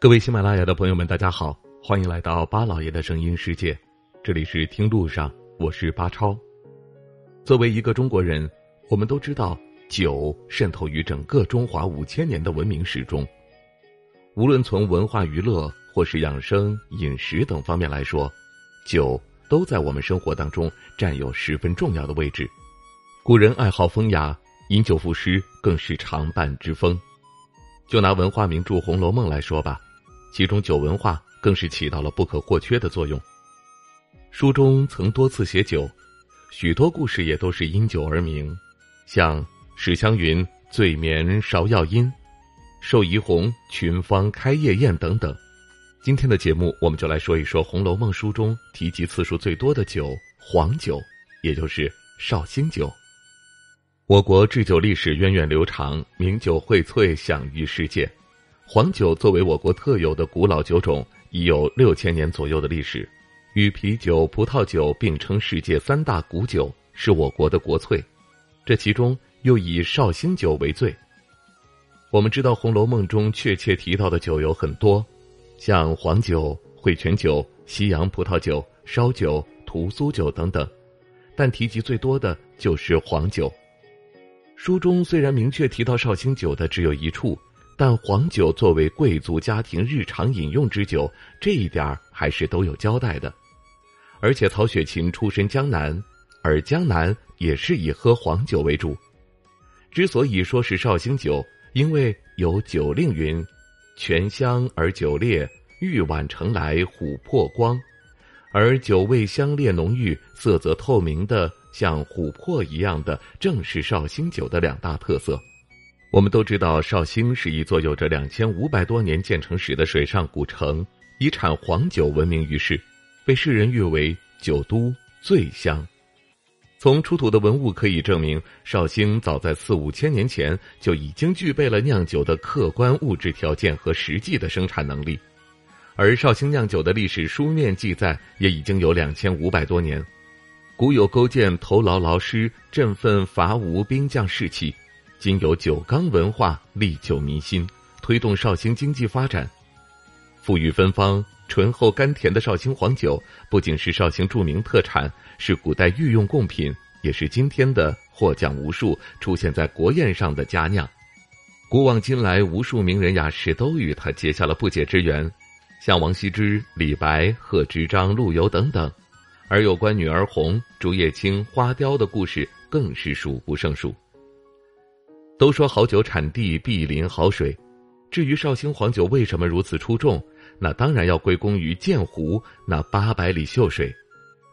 各位喜马拉雅的朋友们，大家好，欢迎来到巴老爷的声音世界，这里是听路上，我是巴超。作为一个中国人，我们都知道酒渗透于整个中华五千年的文明史中，无论从文化娱乐或是养生饮食等方面来说，酒都在我们生活当中占有十分重要的位置。古人爱好风雅，饮酒赋诗更是常伴之风。就拿文化名著《红楼梦》来说吧，其中酒文化更是起到了不可或缺的作用。书中曾多次写酒，许多故事也都是因酒而名，像史湘云醉眠芍药阴，寿怡红群芳开夜宴等等。今天的节目，我们就来说一说《红楼梦》书中提及次数最多的酒——黄酒，也就是绍兴酒。我国制酒历史源远流长，名酒荟萃，享誉世界。黄酒作为我国特有的古老酒种，已有六千年左右的历史，与啤酒、葡萄酒并称世界三大古酒，是我国的国粹。这其中又以绍兴酒为最。我们知道《红楼梦》中确切提到的酒有很多，像黄酒、汇泉酒、西洋葡萄酒、烧酒、屠苏酒等等，但提及最多的就是黄酒。书中虽然明确提到绍兴酒的只有一处，但黄酒作为贵族家庭日常饮用之酒，这一点儿还是都有交代的。而且曹雪芹出身江南，而江南也是以喝黄酒为主。之所以说是绍兴酒，因为有酒令云：“泉香而酒烈，玉碗盛来琥珀光。”而酒味香烈浓郁，色泽透明的。像琥珀一样的，正是绍兴酒的两大特色。我们都知道，绍兴是一座有着两千五百多年建成史的水上古城，以产黄酒闻名于世，被世人誉为“酒都醉乡”。从出土的文物可以证明，绍兴早在四五千年前就已经具备了酿酒的客观物质条件和实际的生产能力，而绍兴酿酒的历史书面记载也已经有两千五百多年。古有勾践头劳劳师，振奋伐吴兵将士气；今有酒缸文化，历久弥新，推动绍兴经济发展。馥郁芬芳、醇厚甘甜的绍兴黄酒，不仅是绍兴著名特产，是古代御用贡品，也是今天的获奖无数、出现在国宴上的佳酿。古往今来，无数名人雅士都与他结下了不解之缘，像王羲之、李白、贺知章、陆游等等。而有关女儿红、竹叶青、花雕的故事更是数不胜数。都说好酒产地必临好水，至于绍兴黄酒为什么如此出众，那当然要归功于鉴湖那八百里秀水，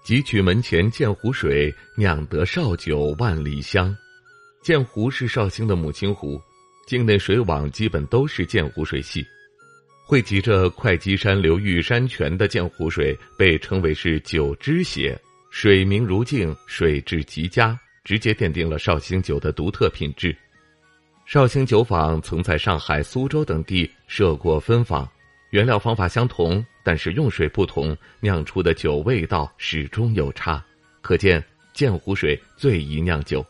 汲取门前鉴湖水，酿得绍酒万里香。鉴湖是绍兴的母亲湖，境内水网基本都是鉴湖水系。汇集着会稽山流域山泉的鉴湖水，被称为是酒之血，水明如镜，水质极佳，直接奠定了绍兴酒的独特品质。绍兴酒坊曾在上海、苏州等地设过分坊，原料方法相同，但是用水不同，酿出的酒味道始终有差。可见鉴湖水最宜酿酒。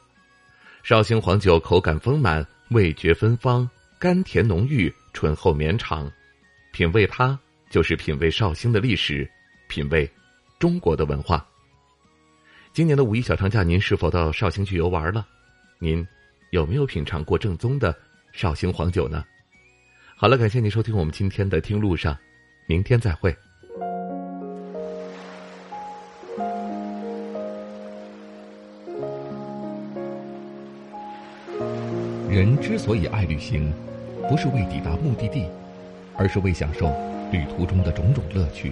绍兴黄酒口感丰满，味觉芬芳，甘甜浓郁，醇厚绵长。品味它，就是品味绍兴的历史，品味中国的文化。今年的五一小长假，您是否到绍兴去游玩了？您有没有品尝过正宗的绍兴黄酒呢？好了，感谢您收听我们今天的听路上，明天再会。人之所以爱旅行，不是为抵达目的地。而是为享受旅途中的种种乐趣。